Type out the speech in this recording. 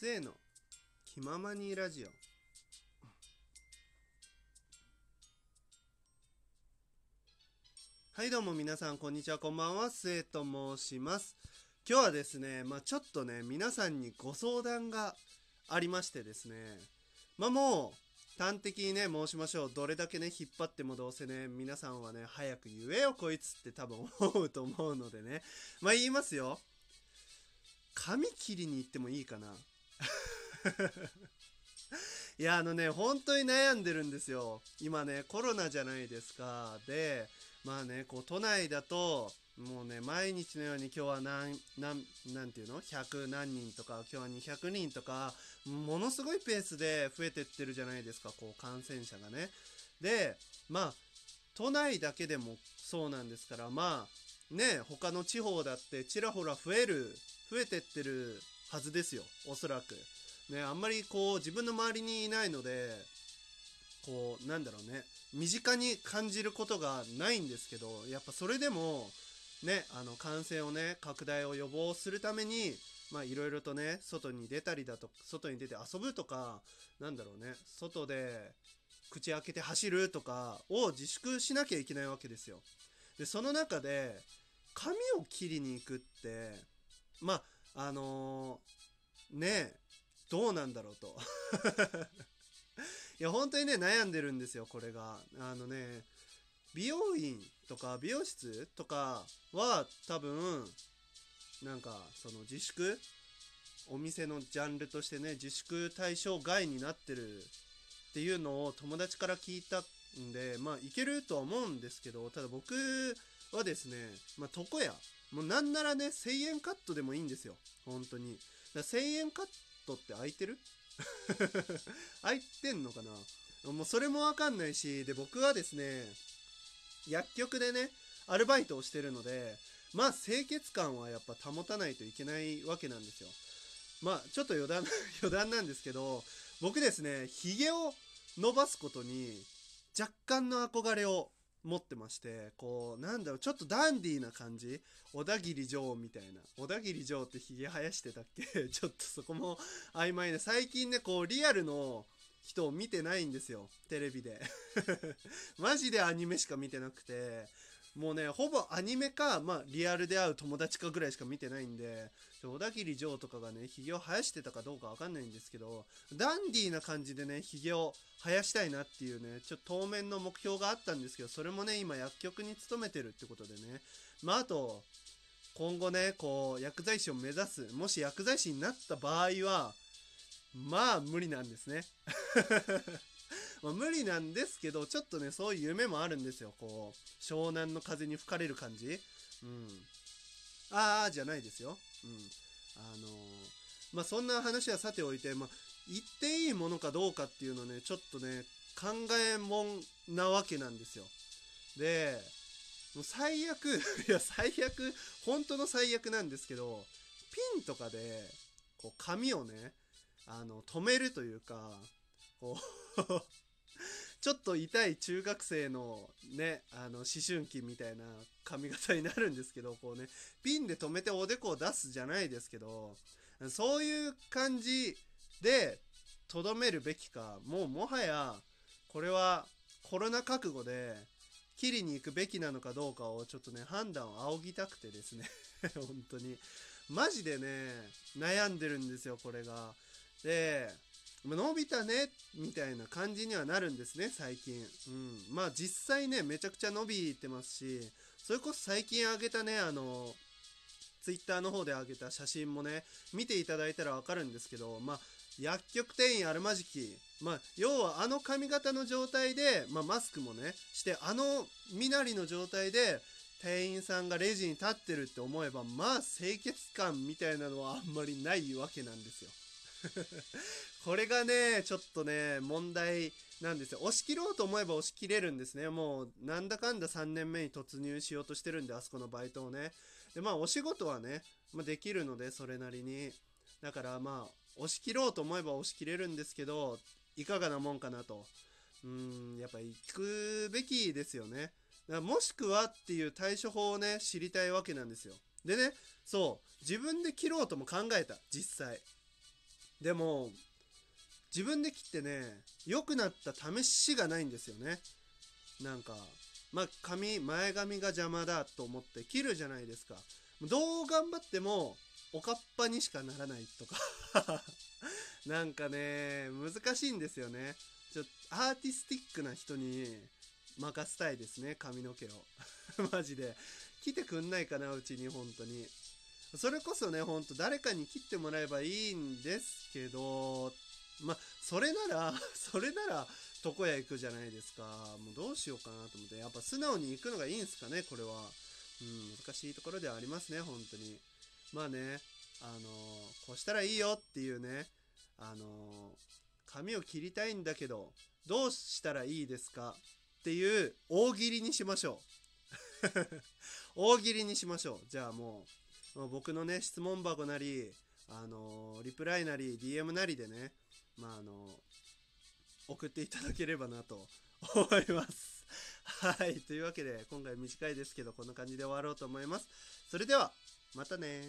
末の。気ままにラジオ。はいどうも皆さんこんにちはこんばんは。末と申します。今日はですねまあちょっとね皆さんにご相談がありましてですね。まあもう端的にね申しましょう。どれだけね引っ張ってもどうせね皆さんはね早く言えよこいつって多分思うと思うのでね。まあ言いますよ。髪切りに行ってもいいかな。いやあのね本当に悩んでるんですよ。今ねコロナじゃないですか。でまあねこう都内だともうね毎日のように今日は何何何ていうの？100何人とか今日は200人とかものすごいペースで増えてってるじゃないですか。こう感染者がね。でまあ都内だけでもそうなんですからまあね他の地方だってちらほら増える増えてってるはずですよおそらく。ねあんまりこう自分の周りにいないのでこうなんだろうね身近に感じることがないんですけどやっぱそれでもねあの感染をね拡大を予防するためにまあいろいろとね外に出たりだと外に出て遊ぶとかなんだろうね外で口開けて走るとかを自粛しなきゃいけないわけですよ。でその中で髪を切りに行くってまああのー、ねどうなんだろうと。いや本当にね悩んでるんですよこれが。あのね美容院とか美容室とかは多分なんかその自粛お店のジャンルとしてね自粛対象外になってるっていうのを友達から聞いたんでまあいけるとは思うんですけどただ僕はですねまあ床屋。もうなんならね1000円カットでもいいんですよ。本当に。だ1000円カットって空いてる？空いてんのかな？もうそれもわかんないしで僕はですね薬局でねアルバイトをしてるのでまあ清潔感はやっぱ保たないといけないわけなんですよ。まあちょっと余談 余談なんですけど僕ですねヒゲを伸ばすことに若干の憧れを持ってましてこうなんだろうちょっとダンディーな感じ？小田切城みたいな。小田切城ってヒゲ生やしてたっけ？ちょっとそこも曖昧で最近ねこうリアルの人を見てないんですよ。テレビで。マジでアニメしか見てなくて。もうねほぼアニメか、まあ、リアルで会う友達かぐらいしか見てないんで小田切城とかがねひげを生やしてたかどうかわかんないんですけどダンディーな感じでねひげを生やしたいなっていうねちょっと当面の目標があったんですけどそれもね今薬局に勤めてるってことでね。まああと今後ねこう薬剤師を目指すもし薬剤師になった場合はまあ無理なんですね。まあ、無理なんですけどちょっとねそういう夢もあるんですよ。こう湘南の風に吹かれる感じ。うん。ああじゃないですよ。うん。あのー、まあそんな話はさておいてまあ言っていいものかどうかっていうのねちょっとね考えもんなわけなんですよ。でもう最悪 いや最悪本当の最悪なんですけどピンとかでこう髪をねあの止めるというかこうちょっと痛い中学生のねあの思春期みたいな髪型になるんですけどこうね。ピンで留めておでこを出すじゃないですけどそういう感じでとどめるべきかもうもはやこれはコロナ覚悟で切りに行くべきなのかどうかをちょっとね判断を仰ぎたくてですね。本当に。マジでね悩んでるんですよこれが。で伸びたねみたいな感じにはなるんですね最近、うん、まあ実際ねめちゃくちゃ伸びてますしそれこそ最近あげたねあのツイッターの方で上げた写真もね見ていただいたら分かるんですけどまあ薬局店員あるまじきまあ要はあの髪型の状態で、まあ、マスクもねしてあの身なりの状態で店員さんがレジに立ってるって思えばまあ清潔感みたいなのはあんまりないわけなんですよ。これがね、ちょっとね、問題なんですよ。押し切ろうと思えば押し切れるんですね。もう、なんだかんだ3年目に突入しようとしてるんで、あそこのバイトをね。で、まあ、お仕事はね、まあ、できるので、それなりに。だから、まあ、押し切ろうと思えば押し切れるんですけど、いかがなもんかなと。うん、やっぱ行くべきですよね。もしくはっていう対処法をね、知りたいわけなんですよ。でね、そう、自分で切ろうとも考えた、実際。でも自分で切ってね良くなった試しがないんですよね。なんかまあ髪前髪が邪魔だと思って切るじゃないですか。どう頑張ってもおかっぱにしかならないとか。なんかね難しいんですよね。ちょっとアーティスティックな人に任せたいですね髪の毛を。マジで。来てくんないかなうちに本当に。それこそねほんと誰かに切ってもらえばいいんですけどまあそれなら それなら床屋行くじゃないですか。もうどうしようかなと思って。やっぱ素直に行くのがいいんすかねこれは。うん難しいところではありますね本当に。まあねあのこうしたらいいよっていうねあの髪を切りたいんだけどどうしたらいいですか？っていう大喜利にしましょう。大喜利にしましょう。じゃあもう僕のね質問箱なりあのリプライなり DM なりでねまああの送っていただければなと 思います。はい。というわけで今回短いですけどこんな感じで終わろうと思います。それではまたね